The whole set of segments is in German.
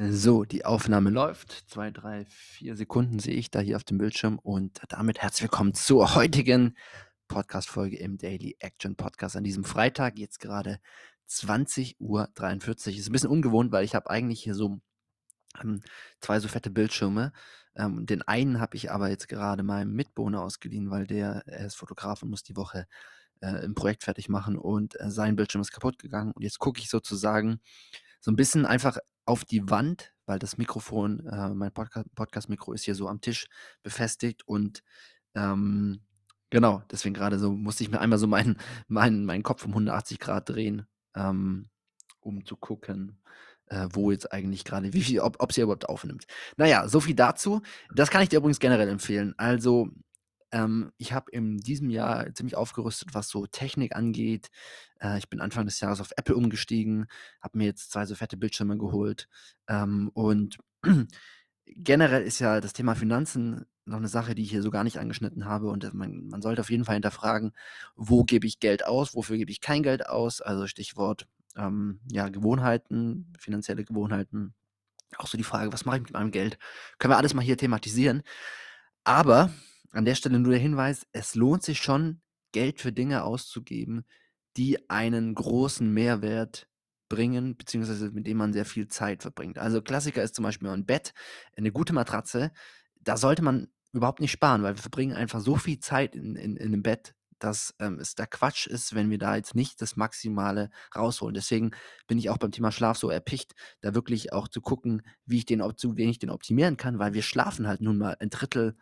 So, die Aufnahme läuft. 2, 3, 4 Sekunden sehe ich da hier auf dem Bildschirm und damit herzlich willkommen zur heutigen Podcast-Folge im Daily Action Podcast an diesem Freitag. Jetzt gerade 20.43 Uhr. Ist ein bisschen ungewohnt, weil ich habe eigentlich hier so ähm, zwei so fette Bildschirme. Ähm, den einen habe ich aber jetzt gerade meinem Mitbewohner ausgeliehen, weil der er ist Fotograf und muss die Woche äh, ein Projekt fertig machen und äh, sein Bildschirm ist kaputt gegangen. Und jetzt gucke ich sozusagen so ein bisschen einfach auf die Wand, weil das Mikrofon, äh, mein Podca Podcast-Mikro ist hier so am Tisch befestigt und ähm, genau, deswegen gerade so musste ich mir einmal so meinen, meinen, meinen Kopf um 180 Grad drehen, ähm, um zu gucken, äh, wo jetzt eigentlich gerade, wie viel, ob es hier überhaupt aufnimmt. Naja, so viel dazu. Das kann ich dir übrigens generell empfehlen. Also ähm, ich habe in diesem Jahr ziemlich aufgerüstet, was so Technik angeht. Äh, ich bin Anfang des Jahres auf Apple umgestiegen, habe mir jetzt zwei so fette Bildschirme geholt. Ähm, und generell ist ja das Thema Finanzen noch eine Sache, die ich hier so gar nicht angeschnitten habe. Und äh, man, man sollte auf jeden Fall hinterfragen, wo gebe ich Geld aus, wofür gebe ich kein Geld aus. Also Stichwort ähm, ja, Gewohnheiten, finanzielle Gewohnheiten. Auch so die Frage, was mache ich mit meinem Geld? Können wir alles mal hier thematisieren. Aber an der Stelle nur der Hinweis, es lohnt sich schon, Geld für Dinge auszugeben, die einen großen Mehrwert bringen, beziehungsweise mit denen man sehr viel Zeit verbringt. Also Klassiker ist zum Beispiel ein Bett, eine gute Matratze. Da sollte man überhaupt nicht sparen, weil wir verbringen einfach so viel Zeit in, in, in einem Bett, dass ähm, es da Quatsch ist, wenn wir da jetzt nicht das Maximale rausholen. Deswegen bin ich auch beim Thema Schlaf so erpicht, da wirklich auch zu gucken, wie ich den, zu wenig den optimieren kann, weil wir schlafen halt nun mal ein Drittel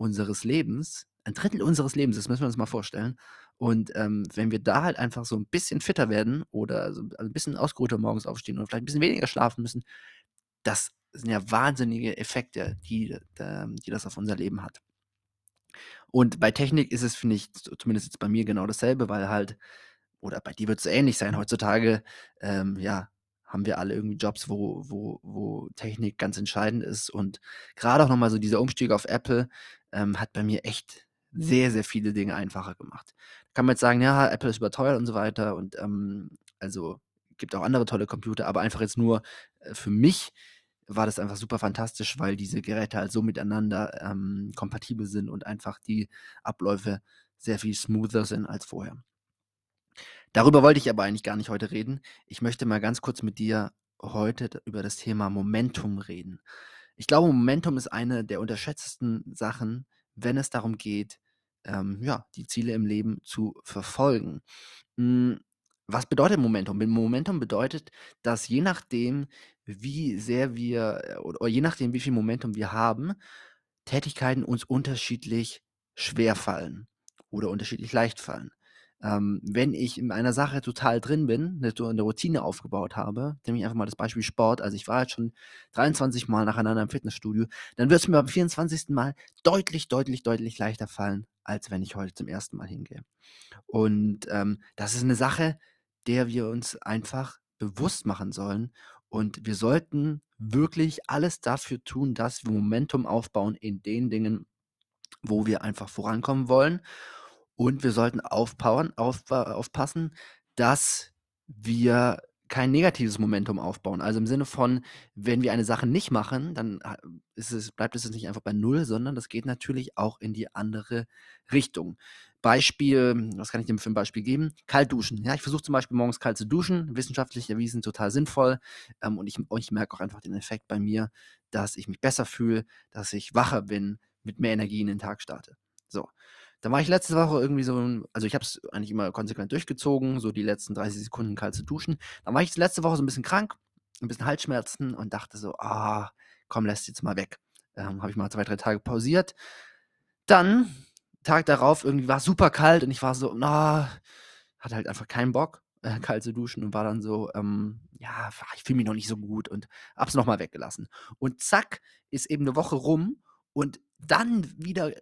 unseres Lebens, ein Drittel unseres Lebens, das müssen wir uns mal vorstellen. Und ähm, wenn wir da halt einfach so ein bisschen fitter werden oder so ein bisschen ausgeruhter morgens aufstehen und vielleicht ein bisschen weniger schlafen müssen, das sind ja wahnsinnige Effekte, die, die das auf unser Leben hat. Und bei Technik ist es, finde ich, zumindest jetzt bei mir genau dasselbe, weil halt, oder bei dir wird es ähnlich sein, heutzutage, ähm, ja, haben wir alle irgendwie Jobs, wo, wo, wo Technik ganz entscheidend ist. Und gerade auch nochmal so dieser Umstieg auf Apple ähm, hat bei mir echt sehr, sehr viele Dinge einfacher gemacht. Kann man jetzt sagen, ja, Apple ist überteuert und so weiter. Und ähm, also gibt auch andere tolle Computer, aber einfach jetzt nur äh, für mich war das einfach super fantastisch, weil diese Geräte halt so miteinander ähm, kompatibel sind und einfach die Abläufe sehr viel smoother sind als vorher. Darüber wollte ich aber eigentlich gar nicht heute reden. Ich möchte mal ganz kurz mit dir heute über das Thema Momentum reden. Ich glaube, Momentum ist eine der unterschätztesten Sachen, wenn es darum geht, ähm, ja, die Ziele im Leben zu verfolgen. Hm, was bedeutet Momentum? Momentum bedeutet, dass je nachdem, wie sehr wir äh, oder je nachdem, wie viel Momentum wir haben, Tätigkeiten uns unterschiedlich schwer fallen oder unterschiedlich leicht fallen ähm, wenn ich in einer Sache total drin bin, eine, Routine aufgebaut habe, nehme ich einfach mal das Beispiel Sport, also ich war jetzt schon 23 Mal nacheinander im Fitnessstudio, dann wird es mir beim 24. Mal deutlich, deutlich, deutlich leichter fallen, als wenn ich heute zum ersten Mal hingehe. Und ähm, das ist eine Sache, der wir uns einfach bewusst machen sollen. Und wir sollten wirklich alles dafür tun, dass wir Momentum aufbauen in den Dingen, wo wir einfach vorankommen wollen. Und wir sollten aufpowern, auf, aufpassen, dass wir kein negatives Momentum aufbauen. Also im Sinne von, wenn wir eine Sache nicht machen, dann äh, es, bleibt es nicht einfach bei Null, sondern das geht natürlich auch in die andere Richtung. Beispiel, was kann ich dir für ein Beispiel geben? Kalt duschen. Ja, ich versuche zum Beispiel morgens kalt zu duschen, wissenschaftlich erwiesen, total sinnvoll. Ähm, und ich, ich merke auch einfach den Effekt bei mir, dass ich mich besser fühle, dass ich wacher bin, mit mehr Energie in den Tag starte. So. Dann war ich letzte Woche irgendwie so, also ich habe es eigentlich immer konsequent durchgezogen, so die letzten 30 Sekunden kalt zu duschen. Dann war ich letzte Woche so ein bisschen krank, ein bisschen Halsschmerzen und dachte so, ah, komm, lässt jetzt mal weg. Ähm, habe ich mal zwei, drei Tage pausiert. Dann, Tag darauf, irgendwie war es super kalt und ich war so, na, hatte halt einfach keinen Bock, äh, kalt zu duschen und war dann so, ähm, ja, ich fühle mich noch nicht so gut und hab's nochmal weggelassen. Und zack, ist eben eine Woche rum und dann wieder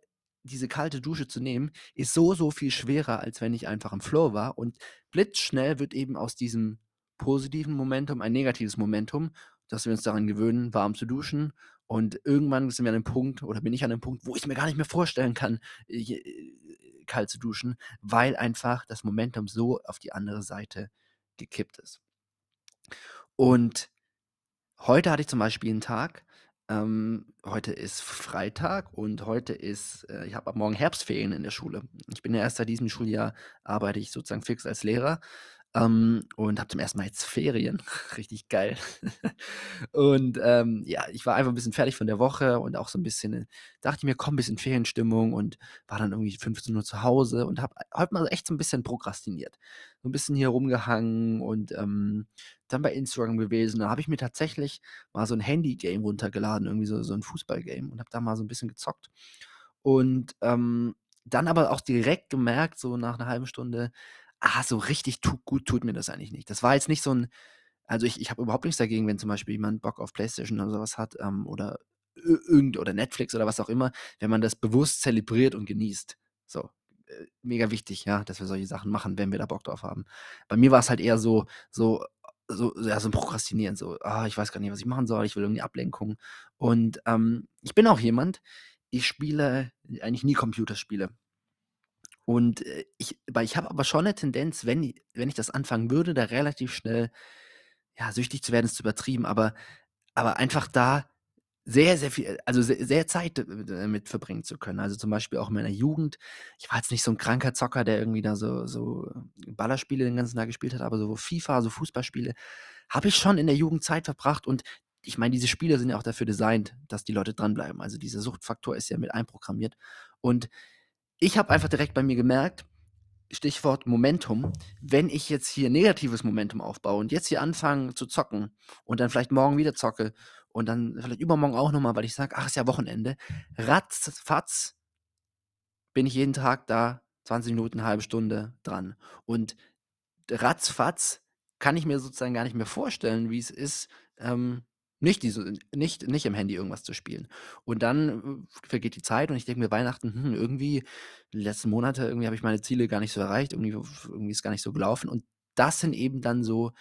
diese kalte Dusche zu nehmen, ist so, so viel schwerer, als wenn ich einfach im Flow war. Und blitzschnell wird eben aus diesem positiven Momentum ein negatives Momentum, dass wir uns daran gewöhnen, warm zu duschen. Und irgendwann sind wir an einem Punkt, oder bin ich an einem Punkt, wo ich mir gar nicht mehr vorstellen kann, äh, kalt zu duschen, weil einfach das Momentum so auf die andere Seite gekippt ist. Und Heute hatte ich zum Beispiel einen Tag ähm, heute ist Freitag und heute ist äh, ich habe ab morgen Herbstferien in der Schule. Ich bin ja erst seit diesem Schuljahr arbeite ich sozusagen fix als Lehrer, ähm, und habe zum ersten Mal jetzt Ferien. Richtig geil. Und, ähm, ja, ich war einfach ein bisschen fertig von der Woche und auch so ein bisschen äh, dachte ich mir: „Komm, bisschen Ferienstimmung“ und war dann irgendwie 15 Uhr zu Hause und habe heute mal echt so ein bisschen prokrastiniert. So ein bisschen hier rumgehangen und, ähm, dann bei Instagram gewesen. Da habe ich mir tatsächlich mal so ein Handy-Game runtergeladen, irgendwie so so 'n Fußballgame und habe da mal so ein bisschen gezockt. Und, ähm, dann aber auch direkt gemerkt, so nach einer halben Stunde Ah, so richtig tu gut tut mir das eigentlich nicht. Das war jetzt nicht so 'n also, ich ich habe überhaupt nichts dagegen, wenn zum Beispiel jemand Bock auf PlayStation oder so was hat, ähm, oder irgend oder Netflix oder was auch immer, wenn man das bewusst zelebriert und genießt. So, äh, mega wichtig, ja, dass wir solche Sachen machen, wenn wir da Bock drauf haben. Bei mir war's halt eher so so so ja, so 'n Prokrastinieren, so: „Ah, ich weiß gar nicht, was ich machen soll, ich will irgendwie Ablenkung.“ Und, ähm, ich bin auch jemand, ich spiele eigentlich nie Computerspiele. Und, äh, ich ich habe aber schon 'ne Tendenz, wenn wenn ich das anfangen würde, da relativ schnell, ja, süchtig zu werden, ist zu übertrieben, aber aber einfach da sehr, sehr viel also, se sehr Zeit d damit verbringen zu können. Also, zum Beispiel auch in meiner Jugend. Ich war jetzt nicht so 'n kranker Zocker, der irgendwie da so so Ballerspiele den ganzen Tag gespielt hat, aber so FIFA, so Fußballspiele habe ich schon in der Jugend Zeit verbracht und ich meine, diese Spiele sind ja auch dafür designt, dass die Leute dranbleiben. Also, dieser Suchtfaktor ist ja mit einprogrammiert und ich habe einfach direkt bei mir gemerkt, Stichwort Momentum, wenn ich jetzt hier negatives Momentum aufbaue und jetzt hier anfange zu zocken und dann vielleicht morgen wieder zocke und dann vielleicht übermorgen auch noch mal, weil ich sage: „Ach, ist ja Wochenende“, ratzfatz bin ich jeden Tag da 20 Minuten, halbe Stunde dran. Und ratzfatz kann ich mir sozusagen gar nicht mehr vorstellen, wie es ist, ähm, nicht diese nicht nicht im Handy irgendwas zu spielen. Und dann, äh, vergeht die Zeit und ich denke mir Weihnachten: „Hm, irgendwie die letzten Monate irgendwie habe ich meine Ziele gar nicht so erreicht, irgendwie irgendwie ist gar nicht so gelaufen.“ Und das sind eben dann so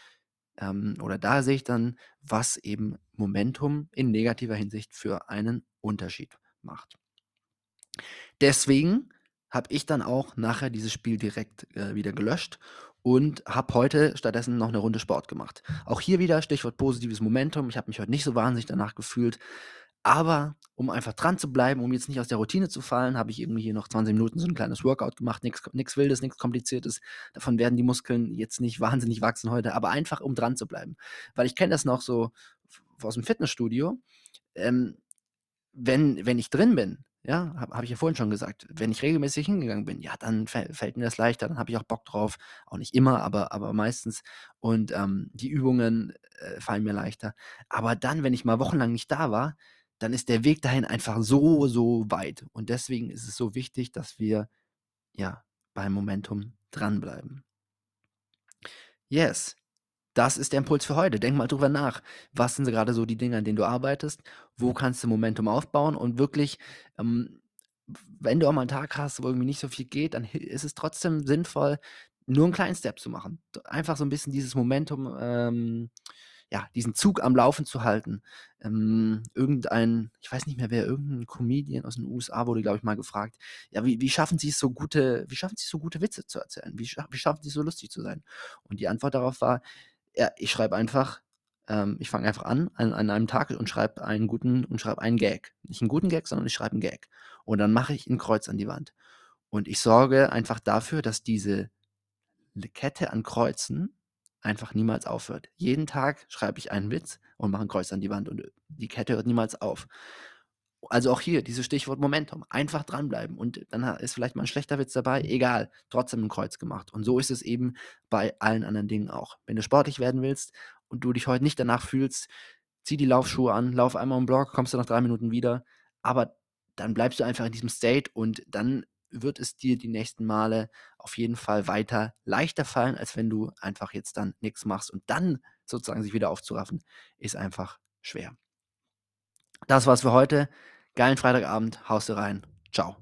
ähm, oder da sehe ich dann, was eben Momentum in negativer Hinsicht für einen Unterschied macht. Deswegen habe ich dann auch nachher dieses Spiel direkt, äh, wieder gelöscht und habe heute stattdessen noch 'ne Runde Sport gemacht. Auch hier wieder Stichwort positives Momentum. Ich habe mich heute nicht so wahnsinnig danach gefühlt, aber um einfach dran zu bleiben, um jetzt nicht aus der Routine zu fallen, habe ich irgendwie hier noch 20 Minuten so 'n kleines Workout gemacht, nix Wildes, nix Kompliziertes. Davon werden die Muskeln jetzt nicht wahnsinnig wachsen heute, aber einfach, um dran zu bleiben. Weil ich kenne das noch so v aus'm Fitnessstudio, ähm, wenn wenn ich drin bin, ja, habe habe ich ja vorhin schon gesagt, wenn ich regelmäßig hingegangen bin, ja, dann fäll fällt mir das leichter, dann habe ich auch Bock drauf. Auch nicht immer, aber aber meistens. Und, ähm, die Übungen, äh, fallen mir leichter. Aber dann, wenn ich mal wochenlang nicht da war, dann ist der Weg dahin einfach so, so weit. Und deswegen ist es so wichtig, dass wir, ja, beim Momentum dranbleiben. Yes. Das ist der Impuls für heute. Denk mal drüber nach. Was sind so grade so die Dinge, an denen du arbeitest? Wo kannst du Momentum aufbauen? Und wirklich, ähm, wenn du auch mal 'n Tag hast, wo irgendwie nicht so viel geht, dann ist es trotzdem sinnvoll, nur 'n kleinen Step zu machen. Einfach so 'n bisschen dieses Momentum, ähm ja, diesen Zug am Laufen zu halten. Ähm, irgendein ich weiß nicht mehr wer, irgend 'n Comedian aus den USA wurde, glaube ich, mal gefragt: „Ja, wie wie schaffen Sie's so gute wie schaffen Sie's so gute Witze zu erzählen? Wie wie schaffen Sie's so lustig zu sein?“ Und die Antwort darauf war: „Ja, ich schreibe einfach ähm, ich fange einfach an an an einem Tag und schreibe einen guten und schreibe einen Gag. Nicht 'n guten Gag, sondern ich schreibe 'n Gag. Und dann mache ich 'n Kreuz an die Wand. Und ich sorge einfach dafür, dass diese Kette an Kreuzen einfach niemals aufhört. Jeden Tag schreibe ich einen Witz und mache 'n Kreuz an die Wand und, die Kette hört niemals auf. Also, auch hier dieses Stichwort Momentum. Einfach dranbleiben und dann ist vielleicht mal 'n schlechter Witz dabei, egal, trotzdem 'n Kreuz gemacht. Und so ist es eben bei allen anderen Dingen auch. Wenn du sportlich werden willst und du dich heute nicht danach fühlst, zieh die Laufschuhe an, lauf einmal um 'n Block, kommst du nach 3 Minuten wieder, aber dann bleibst du einfach in diesem State und dann wird es dir die nächsten Male auf jeden Fall weiter leichter fallen, als wenn du einfach jetzt dann nix machst und dann sozusagen sich wieder aufzuraffen, ist einfach schwer. Das war's für heute. Geilen Freitagabend. Haust du rein. Tschau.